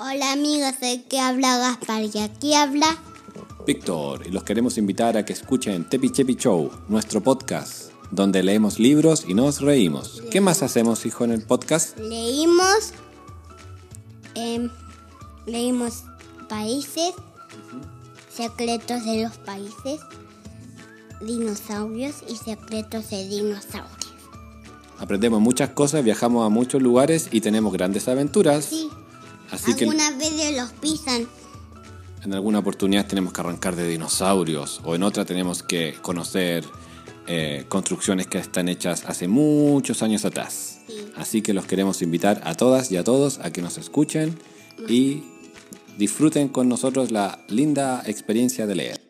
Hola amigos, soy que habla Gaspar y aquí habla Víctor y los queremos invitar a que escuchen Tepi Chepi Show, nuestro podcast, donde leemos libros y nos reímos. ¿Qué más hacemos, hijo, en el podcast? Leímos, em, leímos países, secretos de los países, dinosaurios y secretos de dinosaurios. Aprendemos muchas cosas, viajamos a muchos lugares y tenemos grandes aventuras. Sí, Así que algunas veces los pisan. en alguna oportunidad tenemos que arrancar de dinosaurios o en otra tenemos que conocer eh, construcciones que están hechas hace muchos años atrás. Sí. Así que los queremos invitar a todas y a todos a que nos escuchen y disfruten con nosotros la linda experiencia de leer.